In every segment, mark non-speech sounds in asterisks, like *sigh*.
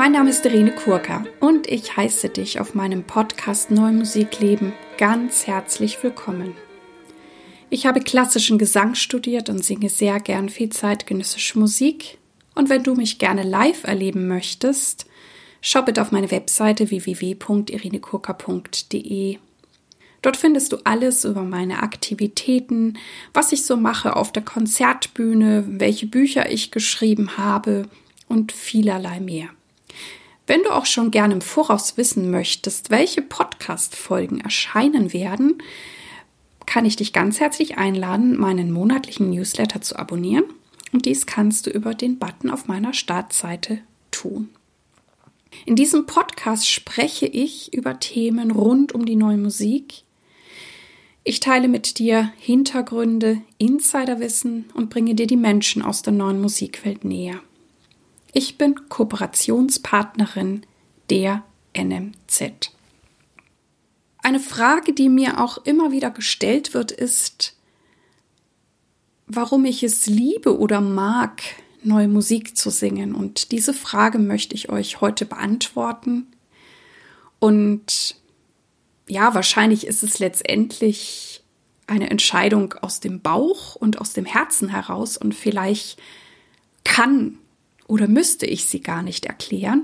Mein Name ist Irene Kurka und ich heiße dich auf meinem Podcast Neue Musik leben ganz herzlich willkommen. Ich habe klassischen Gesang studiert und singe sehr gern viel zeitgenössische Musik. Und wenn du mich gerne live erleben möchtest, schau bitte auf meine Webseite www.irenekurka.de. Dort findest du alles über meine Aktivitäten, was ich so mache auf der Konzertbühne, welche Bücher ich geschrieben habe und vielerlei mehr. Wenn du auch schon gerne im Voraus wissen möchtest, welche Podcast-Folgen erscheinen werden, kann ich dich ganz herzlich einladen, meinen monatlichen Newsletter zu abonnieren. Und dies kannst du über den Button auf meiner Startseite tun. In diesem Podcast spreche ich über Themen rund um die neue Musik. Ich teile mit dir Hintergründe, Insiderwissen und bringe dir die Menschen aus der neuen Musikwelt näher. Ich bin Kooperationspartnerin der NMZ. Eine Frage, die mir auch immer wieder gestellt wird, ist, warum ich es liebe oder mag, neue Musik zu singen. Und diese Frage möchte ich euch heute beantworten. Und ja, wahrscheinlich ist es letztendlich eine Entscheidung aus dem Bauch und aus dem Herzen heraus und vielleicht kann oder müsste ich sie gar nicht erklären.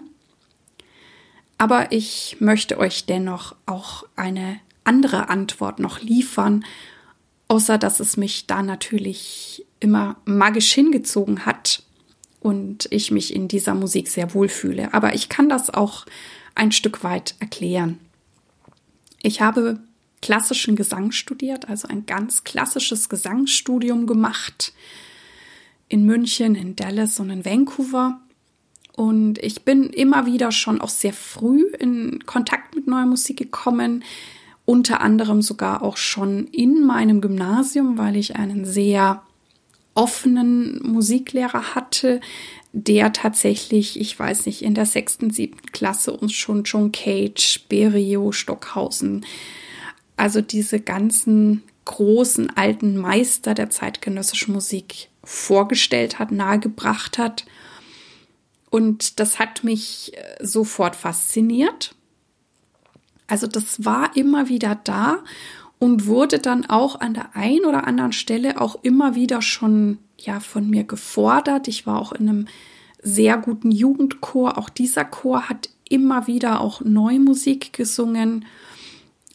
Aber ich möchte euch dennoch auch eine andere Antwort noch liefern, außer dass es mich da natürlich immer magisch hingezogen hat und ich mich in dieser Musik sehr wohlfühle. Aber ich kann das auch ein Stück weit erklären. Ich habe klassischen Gesang studiert, also ein ganz klassisches Gesangsstudium gemacht in München, in Dallas und in Vancouver. Und ich bin immer wieder schon auch sehr früh in Kontakt mit neuer Musik gekommen, unter anderem sogar auch schon in meinem Gymnasium, weil ich einen sehr offenen Musiklehrer hatte, der tatsächlich, ich weiß nicht, in der sechsten, siebten Klasse uns schon John Cage, Berio, Stockhausen, also diese ganzen großen alten Meister der zeitgenössischen Musik vorgestellt hat, nahegebracht hat. Und das hat mich äh, sofort fasziniert. Also das war immer wieder da und wurde dann auch an der einen oder anderen Stelle auch immer wieder schon ja von mir gefordert. Ich war auch in einem sehr guten Jugendchor. Auch dieser Chor hat immer wieder auch Neumusik gesungen.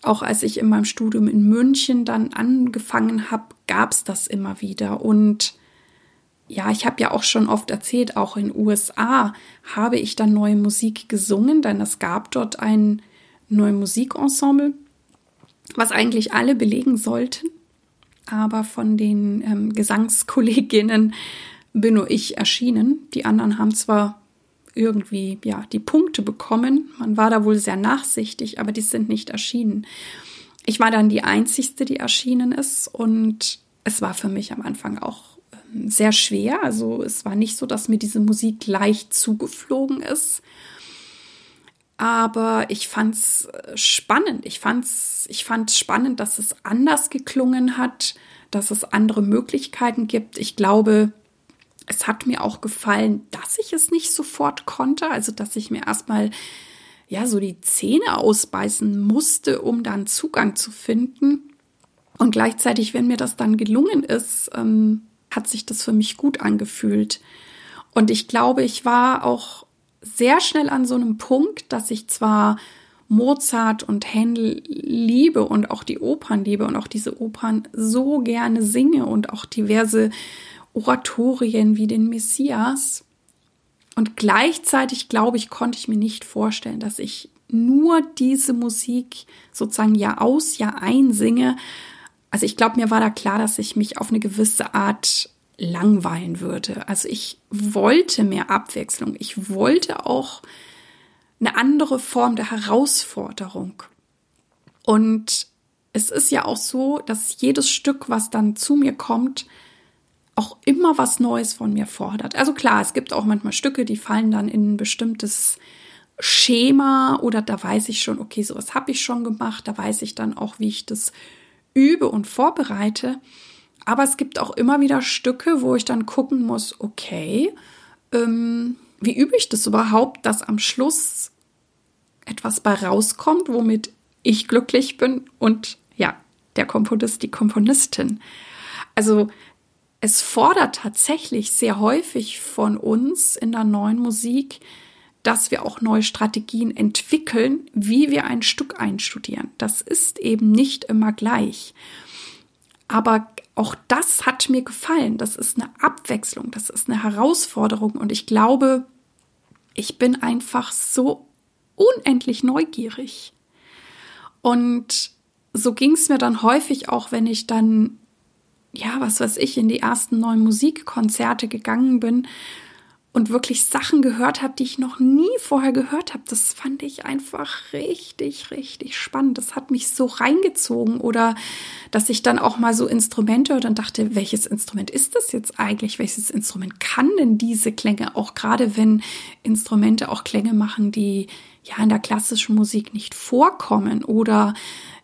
Auch als ich in meinem Studium in München dann angefangen habe, gab es das immer wieder. Und ja, ich habe ja auch schon oft erzählt, auch in USA habe ich dann neue Musik gesungen, denn es gab dort ein neues Musikensemble, was eigentlich alle belegen sollten. Aber von den ähm, Gesangskolleginnen bin nur ich erschienen. Die anderen haben zwar irgendwie ja die Punkte bekommen, man war da wohl sehr nachsichtig, aber die sind nicht erschienen. Ich war dann die einzigste, die erschienen ist und es war für mich am Anfang auch sehr schwer. Also es war nicht so, dass mir diese Musik leicht zugeflogen ist. Aber ich fand es äh, spannend. Ich fand's, ich fand spannend, dass es anders geklungen hat, dass es andere Möglichkeiten gibt. Ich glaube, es hat mir auch gefallen, dass ich es nicht sofort konnte. Also, dass ich mir erstmal ja so die Zähne ausbeißen musste, um dann Zugang zu finden. Und gleichzeitig, wenn mir das dann gelungen ist, ähm, hat sich das für mich gut angefühlt. Und ich glaube, ich war auch sehr schnell an so einem Punkt, dass ich zwar Mozart und Händel liebe und auch die Opern liebe und auch diese Opern so gerne singe und auch diverse Oratorien wie den Messias. Und gleichzeitig, glaube ich, konnte ich mir nicht vorstellen, dass ich nur diese Musik sozusagen Jahr aus, Jahr ein singe, also ich glaube, mir war da klar, dass ich mich auf eine gewisse Art langweilen würde. Also ich wollte mehr Abwechslung. Ich wollte auch eine andere Form der Herausforderung. Und es ist ja auch so, dass jedes Stück, was dann zu mir kommt, auch immer was Neues von mir fordert. Also klar, es gibt auch manchmal Stücke, die fallen dann in ein bestimmtes Schema oder da weiß ich schon, okay, sowas habe ich schon gemacht, da weiß ich dann auch, wie ich das übe und vorbereite. Aber es gibt auch immer wieder Stücke, wo ich dann gucken muss, okay, ähm, wie übe ich das überhaupt, dass am Schluss etwas bei rauskommt, womit ich glücklich bin und ja, der Komponist, die Komponistin. Also es fordert tatsächlich sehr häufig von uns in der neuen Musik, dass wir auch neue Strategien entwickeln, wie wir ein Stück einstudieren. Das ist eben nicht immer gleich. Aber auch das hat mir gefallen. Das ist eine Abwechslung, das ist eine Herausforderung und ich glaube, ich bin einfach so unendlich neugierig. Und so ging es mir dann häufig auch, wenn ich dann, ja, was weiß ich, in die ersten neuen Musikkonzerte gegangen bin und wirklich Sachen gehört habe, die ich noch nie vorher gehört habe. Das fand ich einfach richtig, richtig spannend. Das hat mich so reingezogen oder dass ich dann auch mal so Instrumente und dann dachte, welches Instrument ist das jetzt eigentlich? Welches Instrument kann denn diese Klänge? Auch gerade wenn Instrumente auch Klänge machen, die ja in der klassischen Musik nicht vorkommen oder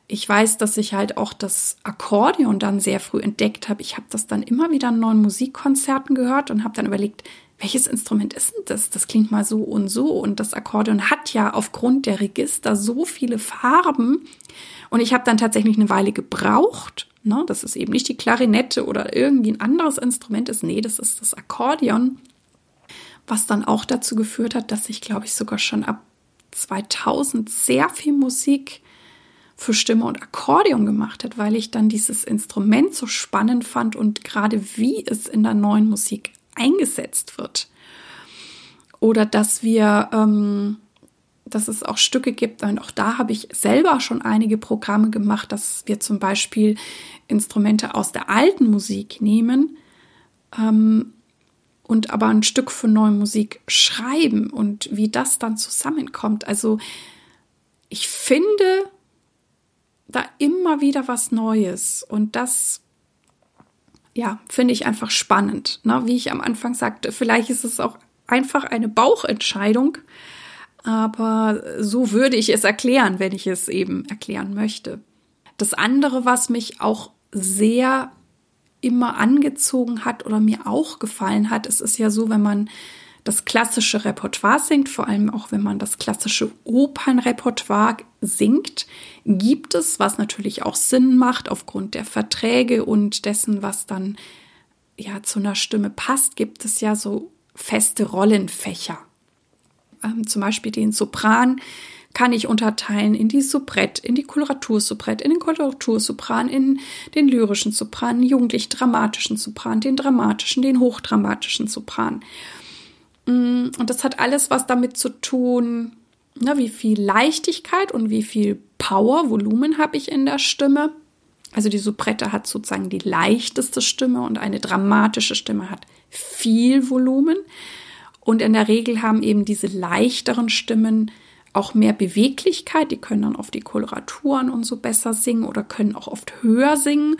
ich weiß, dass ich halt auch das Akkordeon dann sehr früh entdeckt habe. Ich habe das dann immer wieder in neuen Musikkonzerten gehört und habe dann überlegt, welches Instrument ist denn das? Das klingt mal so und so. Und das Akkordeon hat ja aufgrund der Register so viele Farben. Und ich habe dann tatsächlich eine Weile gebraucht. Ne? Das ist eben nicht die Klarinette oder irgendwie ein anderes Instrument ist. Nee, das ist das Akkordeon. Was dann auch dazu geführt hat, dass ich, glaube ich, sogar schon ab 2000 sehr viel Musik für Stimme und Akkordeon gemacht hat, weil ich dann dieses Instrument so spannend fand und gerade wie es in der neuen Musik eingesetzt wird. Oder dass wir, ähm, dass es auch Stücke gibt, und auch da habe ich selber schon einige Programme gemacht, dass wir zum Beispiel Instrumente aus der alten Musik nehmen ähm, und aber ein Stück für neue Musik schreiben und wie das dann zusammenkommt. Also ich finde da immer wieder was Neues und das ja, finde ich einfach spannend. Ne? Wie ich am Anfang sagte, vielleicht ist es auch einfach eine Bauchentscheidung, aber so würde ich es erklären, wenn ich es eben erklären möchte. Das andere, was mich auch sehr immer angezogen hat oder mir auch gefallen hat, es ist ja so, wenn man das klassische Repertoire singt, vor allem auch wenn man das klassische Opernrepertoire singt, gibt es, was natürlich auch Sinn macht aufgrund der Verträge und dessen, was dann ja zu einer Stimme passt, gibt es ja so feste Rollenfächer. Ähm, zum Beispiel den Sopran kann ich unterteilen in die Soubrette, in die Koloratursoubrette, in den Koloratursopran, in den lyrischen Sopran, jugendlich dramatischen Sopran, den dramatischen, den hochdramatischen Sopran. Mm, und das hat alles was damit zu tun, ne, wie viel Leichtigkeit und wie viel Power, Volumen habe ich in der Stimme. Also die Soubrette hat sozusagen die leichteste Stimme und eine dramatische Stimme hat viel Volumen. Und in der Regel haben eben diese leichteren Stimmen auch mehr Beweglichkeit. Die können dann auf die Koloraturen und so besser singen oder können auch oft höher singen.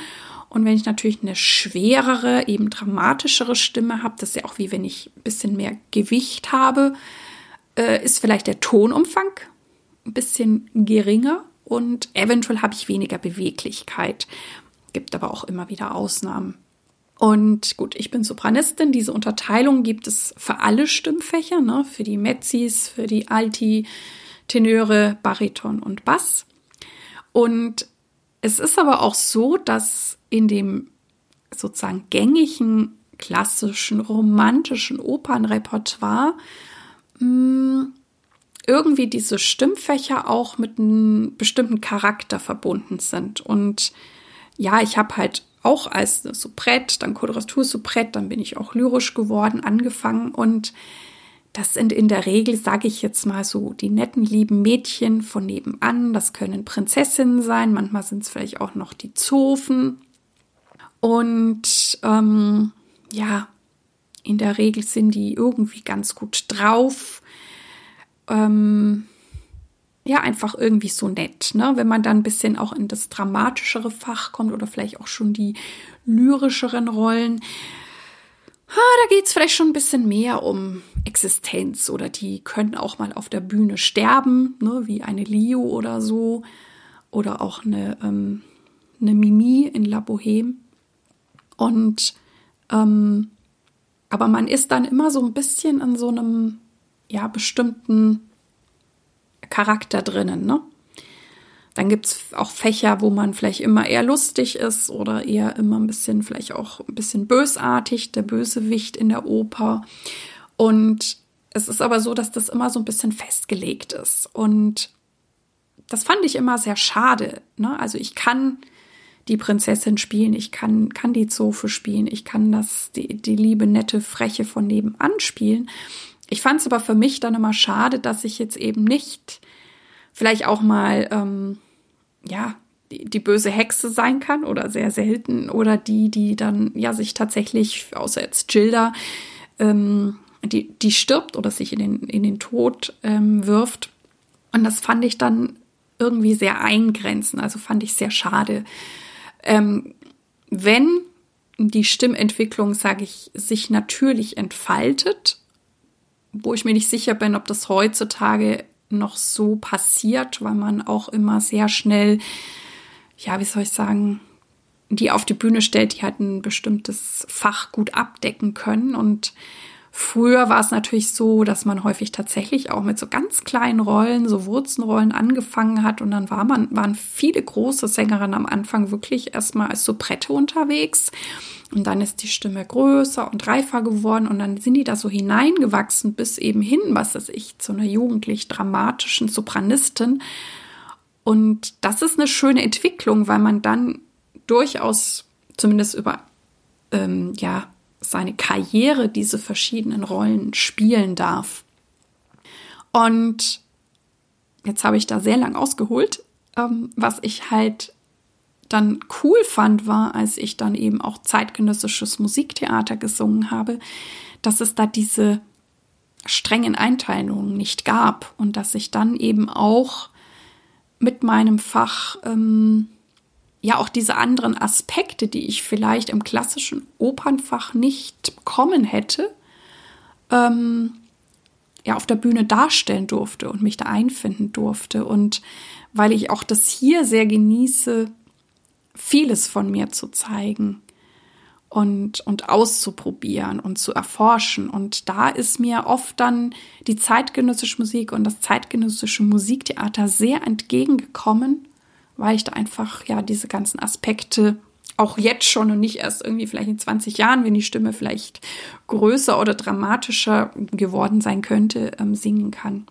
Und wenn ich natürlich eine schwerere, eben dramatischere Stimme habe, das ist ja auch wie wenn ich ein bisschen mehr Gewicht habe, äh, ist vielleicht der Tonumfang ein bisschen geringer und eventuell habe ich weniger Beweglichkeit. Gibt aber auch immer wieder Ausnahmen. Und gut, ich bin Sopranistin. Diese Unterteilung gibt es für alle Stimmfächer, ne? für die Mezzis, für die Alti, Tenöre, Bariton und Bass. Und es ist aber auch so, dass in dem sozusagen gängigen, klassischen, romantischen Opernrepertoire mh, hm, irgendwie diese Stimmfächer auch mit einem bestimmten Charakter verbunden sind. Und ja, ich habe halt auch als Soubrette, dann Koloratur Soubrette, dann bin ich auch lyrisch geworden, angefangen und das sind in der Regel, sage ich jetzt mal so, die netten, lieben Mädchen von nebenan. Das können Prinzessinnen sein, manchmal sind es vielleicht auch noch die Zofen. Und ähm, ja, in der Regel sind die irgendwie ganz gut drauf. Ähm, ja, einfach irgendwie so nett, ne? Wenn man dann ein bisschen auch in das dramatischere Fach kommt oder vielleicht auch schon die lyrischeren Rollen ha, da geht's vielleicht schon ein bisschen mehr um Existenz oder die können auch mal auf der Bühne sterben, ne, wie eine Leo oder so. Oder auch eine, ähm, eine Mimi in La Boheme. Und ähm, aber man ist dann immer so ein bisschen an so einem ja bestimmten Charakter drinnen. Ne? Dann gibt es auch Fächer, wo man vielleicht immer eher lustig ist oder eher immer ein bisschen, vielleicht auch ein bisschen bösartig, der Bösewicht in der Oper. Und es ist aber so, dass das immer so ein bisschen festgelegt ist. Und das fand ich immer sehr schade. Ne? Also ich kann die Prinzessin spielen, ich kann, kann die Zofe spielen, ich kann das, die, die liebe, nette, freche von nebenan spielen. Ich fand es aber für mich dann immer schade, dass ich jetzt eben nicht vielleicht auch mal, ähm, ja, die, die böse Hexe sein kann oder sehr selten oder die, die dann ja sich tatsächlich, außer jetzt Gilda, ähm, die, die stirbt oder sich in den, in den Tod ähm, wirft. Und das fand ich dann irgendwie sehr eingrenzend, also fand ich sehr schade. Ähm, wenn die Stimmentwicklung, sage ich, sich natürlich entfaltet, wo ich mir nicht sicher bin, ob das heutzutage noch so passiert, weil man auch immer sehr schnell, ja, wie soll ich sagen, die auf die Bühne stellt, die halt ein bestimmtes Fach gut abdecken können. Und Früher war es natürlich so, dass man häufig tatsächlich auch mit so ganz kleinen Rollen, so Wurzenrollen angefangen hat. Und dann war man, waren viele große Sängerinnen am Anfang wirklich erstmal als Soubrette unterwegs. Und dann ist die Stimme größer und reifer geworden. Und dann sind die da so hineingewachsen bis eben hin, was ist ich, zu einer jugendlich dramatischen Sopranistin. Und das ist eine schöne Entwicklung, weil man dann durchaus zumindest über ähm, ja seine Karriere diese verschiedenen Rollen spielen darf. Und jetzt habe ich da sehr lang ausgeholt. Ähm, was ich halt dann cool fand, war, als ich dann eben auch zeitgenössisches Musiktheater gesungen habe, dass es da diese strengen Einteilungen nicht gab und dass ich dann eben auch mit meinem Fach ähm, ja auch diese anderen Aspekte, die ich vielleicht im klassischen Opernfach nicht bekommen hätte, ähm, ja auf der Bühne darstellen durfte und mich da einfinden durfte. Und weil ich auch das hier sehr genieße, vieles von mir zu zeigen und, und auszuprobieren und zu erforschen. Und da ist mir oft dann die zeitgenössische Musik und das zeitgenössische Musiktheater sehr entgegengekommen weil ich da einfach ja diese ganzen Aspekte auch jetzt schon und nicht erst irgendwie vielleicht in 20 Jahren, wenn die Stimme vielleicht größer oder dramatischer geworden sein könnte, ähm, singen kann.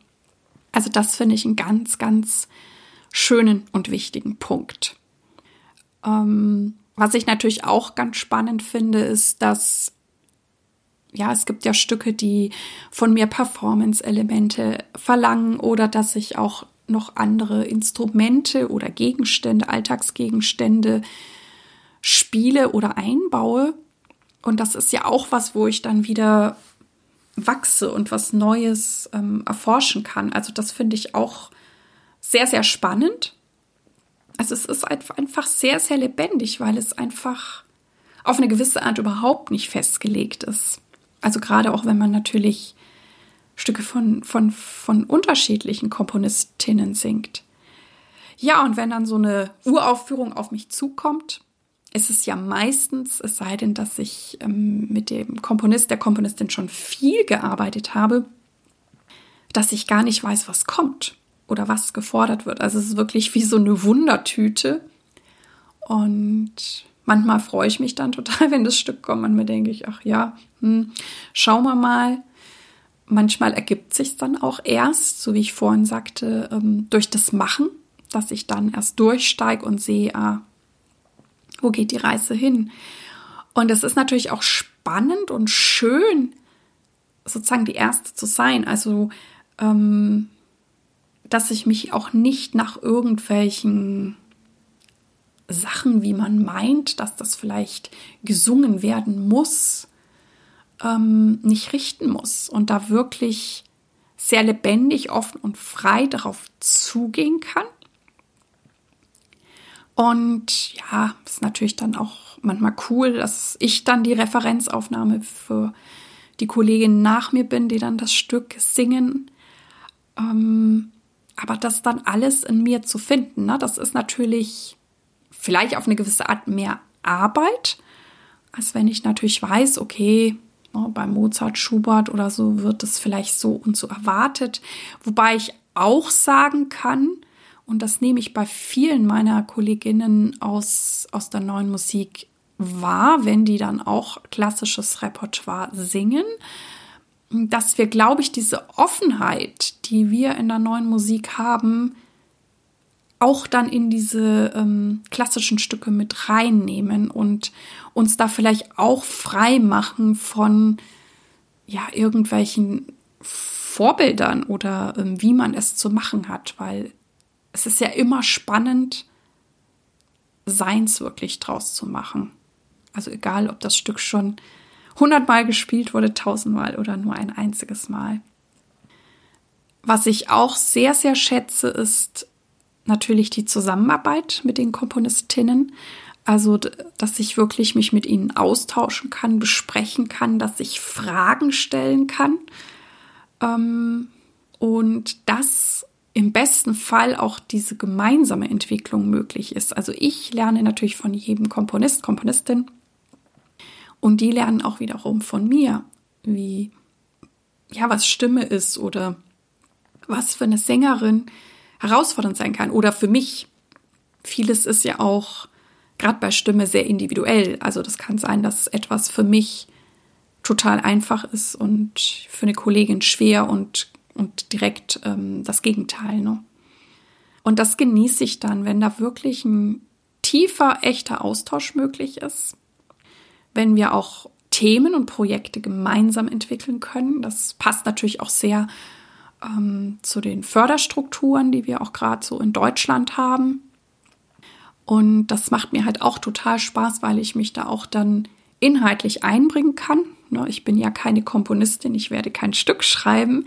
Also das finde ich einen ganz, ganz schönen und wichtigen Punkt. Ähm, was ich natürlich auch ganz spannend finde, ist, dass ja, es gibt ja Stücke, die von mir Performance-Elemente verlangen oder dass ich auch noch andere Instrumente oder Gegenstände, Alltagsgegenstände spiele oder einbaue. Und das ist ja auch was, wo ich dann wieder wachse und was Neues ähm, erforschen kann. Also das finde ich auch sehr, sehr spannend. Also es ist einfach sehr, sehr lebendig, weil es einfach auf eine gewisse Art überhaupt nicht festgelegt ist. Also gerade auch wenn man natürlich Stücke von, von, von unterschiedlichen Komponistinnen singt. Ja, und wenn dann so eine Uraufführung auf mich zukommt, ist es ja meistens, es sei denn, dass ich ähm, mit dem Komponist, der Komponistin schon viel gearbeitet habe, dass ich gar nicht weiß, was kommt oder was gefordert wird. Also es ist wirklich wie so eine Wundertüte. Und manchmal freue ich mich dann total, *laughs* wenn das Stück kommt. Manchmal denke ich, ach ja, hm, schauen wir mal manchmal ergibt sich dann auch erst, so wie ich vorhin sagte, ähm, durch das Machen, dass ich dann erst durchsteige und sehe, ah, wo geht die Reise hin? Und es ist natürlich auch spannend und schön, sozusagen die Erste zu sein. Also, ähm, dass ich mich auch nicht nach irgendwelchen Sachen, wie man meint, dass das vielleicht gesungen werden muss, ähm, nicht richten muss und da wirklich sehr lebendig, offen und frei darauf zugehen kann. Und ja, ist natürlich dann auch manchmal cool, dass ich dann die Referenzaufnahme für die Kolleginnen nach mir bin, die dann das Stück singen. Ähm, aber das dann alles in mir zu finden, ne, das ist natürlich vielleicht auf eine gewisse Art mehr Arbeit, als wenn ich natürlich weiß, okay, bei Mozart, Schubert oder so wird es vielleicht so und so erwartet. Wobei ich auch sagen kann, und das nehme ich bei vielen meiner Kolleginnen aus, aus der neuen Musik wahr, wenn die dann auch klassisches Repertoire singen, dass wir, glaube ich, diese Offenheit, die wir in der neuen Musik haben, auch dann in diese ähm, klassischen Stücke mit reinnehmen und uns da vielleicht auch frei machen von ja irgendwelchen Vorbildern oder ähm, wie man es zu machen hat, weil es ist ja immer spannend, Seins wirklich draus zu machen. Also egal, ob das Stück schon hundertmal gespielt wurde, tausendmal oder nur ein einziges Mal. Was ich auch sehr, sehr schätze, ist natürlich die Zusammenarbeit mit den Komponistinnen. Also, dass ich wirklich mich mit ihnen austauschen kann, besprechen kann, dass ich Fragen stellen kann. Ähm, und dass im besten Fall auch diese gemeinsame Entwicklung möglich ist. Also ich lerne natürlich von jedem Komponist, Komponistin und die lernen auch wiederum von mir, wie, ja, was Stimme ist oder was für eine Sängerin herausfordernd sein kann. Oder für mich, vieles ist ja auch gerade bei Stimme sehr individuell. Also das kann sein, dass etwas für mich total einfach ist und für eine Kollegin schwer und, und direkt ähm, das Gegenteil. Ne? Und das genieße ich dann, wenn da wirklich ein tiefer, echter Austausch möglich ist, wenn wir auch Themen und Projekte gemeinsam entwickeln können. Das passt natürlich auch sehr ähm, zu den Förderstrukturen, die wir auch gerade so in Deutschland haben. Und das macht mir halt auch total Spaß, weil ich mich da auch dann inhaltlich einbringen kann. Ne, ich bin ja keine Komponistin, ich werde kein Stück schreiben,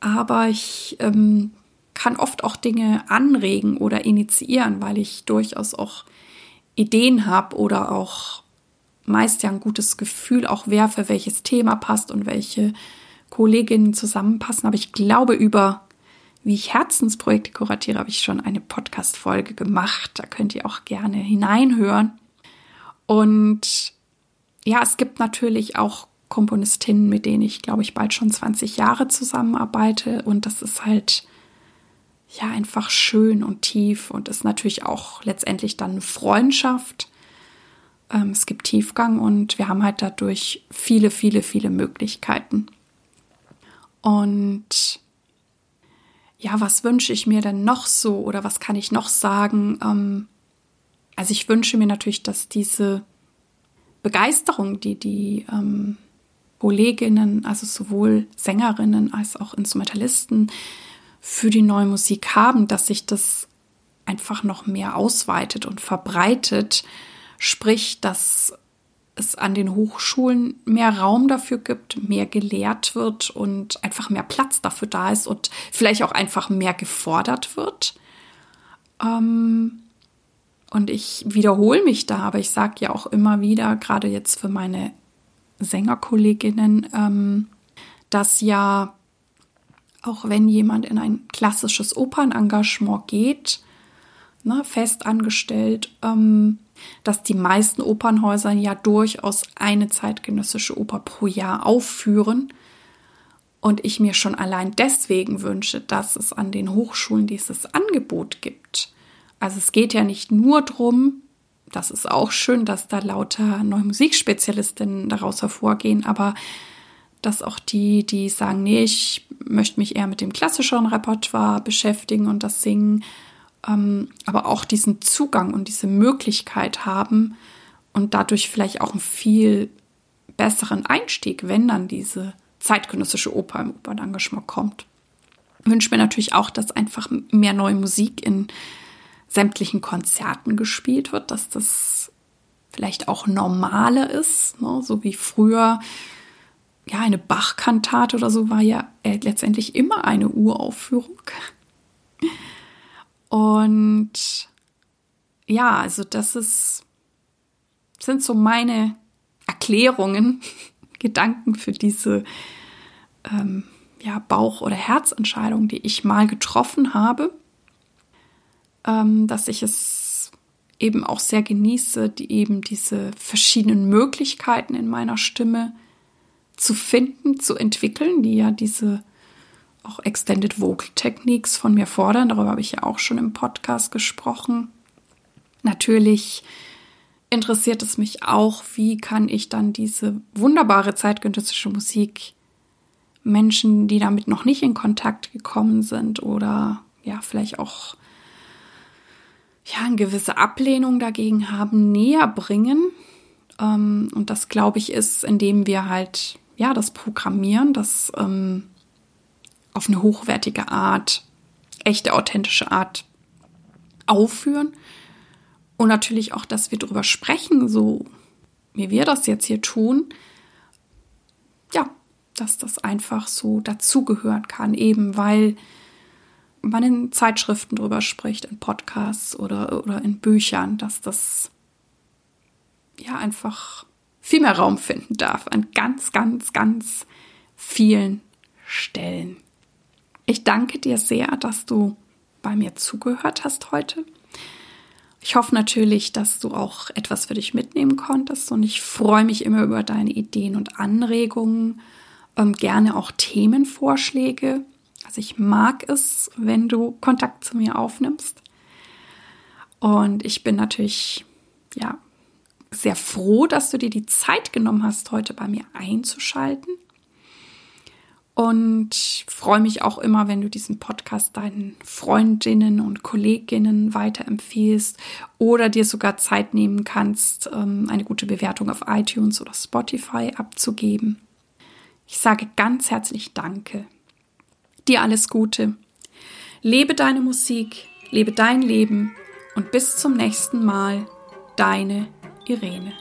aber ich ähm, kann oft auch Dinge anregen oder initiieren, weil ich durchaus auch Ideen habe oder auch meist ja ein gutes Gefühl auch wer für welches Thema passt und welche Kolleginnen zusammenpassen. Aber ich glaube, über wie ich Herzensprojekte kuratiere, habe ich schon eine Podcast-Folge gemacht. Da könnt ihr auch gerne hineinhören. Und ja, es gibt natürlich auch Komponistinnen, mit denen ich, glaube ich, bald schon 20 Jahre zusammenarbeite. Und das ist halt ja einfach schön und tief und ist natürlich auch letztendlich dann Freundschaft. Ähm, es gibt Tiefgang und wir haben halt dadurch viele, viele, viele Möglichkeiten. Und ja, was wünsche ich mir denn noch so oder was kann ich noch sagen? Ähm, also ich wünsche mir natürlich, dass diese Begeisterung, die die ähm, Kolleginnen, also sowohl Sängerinnen als auch Instrumentalisten für die neue Musik haben, dass sich das einfach noch mehr ausweitet und verbreitet. Sprich, dass es an den Hochschulen mehr Raum dafür gibt, mehr gelehrt wird und einfach mehr Platz dafür da ist und vielleicht auch einfach mehr gefordert wird. Ähm, und ich wiederhole mich da, aber ich sage ja auch immer wieder, gerade jetzt für meine Sängerkolleginnen, ähm, dass ja auch wenn jemand in ein klassisches Opernengagement geht, ne, fest angestellt, ähm, dass die meisten Opernhäuser ja durchaus eine zeitgenössische Oper pro Jahr aufführen. Und ich mir schon allein deswegen wünsche, dass es an den Hochschulen dieses Angebot gibt. Also es geht ja nicht nur darum, das ist auch schön, dass da lauter neue Musikspezialistinnen daraus hervorgehen, aber dass auch die, die sagen, nee, ich möchte mich eher mit dem klassischeren Repertoire beschäftigen und das Singen, ähm, aber auch diesen Zugang und diese Möglichkeit haben und dadurch vielleicht auch einen viel besseren Einstieg, wenn dann diese zeitgenössische Oper im Opernengagement kommt. Ich wünsche mir natürlich auch, dass einfach mehr neue Musik in sämtlichen Konzerten gespielt wird, dass das vielleicht auch normale ist, ne? so wie früher ja eine Bach-Kantate oder so war ja äh, letztendlich immer eine Uraufführung. Und ja, also das ist, sind so meine Erklärungen, *laughs* Gedanken für diese ähm, ja, Bauch- oder Herzentscheidung, die ich mal getroffen habe, ähm, dass ich es eben auch sehr genieße, die eben diese verschiedenen Möglichkeiten in meiner Stimme zu finden, zu entwickeln, die ja diese auch Extended Vocal Techniques von mir fordern. Darüber habe ich ja auch schon im Podcast gesprochen. Natürlich interessiert es mich auch, wie kann ich dann diese wunderbare zeitgenössische Musik Menschen, die damit noch nicht in Kontakt gekommen sind oder ja, vielleicht auch ja, eine gewisse Ablehnung dagegen haben, näher bringen. Ähm, und das, glaube ich, ist, indem wir halt, ja, das Programmieren, das ähm, auf eine hochwertige Art, echte, authentische Art aufführen. Und natürlich auch, dass wir darüber sprechen, so wie wir das jetzt hier tun. Ja, dass das einfach so dazugehören kann, eben weil man in Zeitschriften drüber spricht, in Podcasts oder, oder in Büchern, dass das ja einfach viel mehr Raum finden darf an ganz, ganz, ganz vielen Stellen. Ich danke dir sehr, dass du bei mir zugehört hast heute. Ich hoffe natürlich, dass du auch etwas für dich mitnehmen konntest und ich freue mich immer über deine Ideen und Anregungen, ähm, gerne auch Themenvorschläge. Also ich mag es, wenn du Kontakt zu mir aufnimmst. Und ich bin natürlich, ja, sehr froh, dass du dir die Zeit genommen hast, heute bei mir einzuschalten. Und freue mich auch immer, wenn du diesen Podcast deinen Freundinnen und Kolleginnen weiterempfiehlst oder dir sogar Zeit nehmen kannst, ähm, eine gute Bewertung auf iTunes oder Spotify abzugeben. Ich sage ganz herzlich Danke. Dir alles Gute. Lebe deine Musik, lebe dein Leben und bis zum nächsten Mal, deine Irene.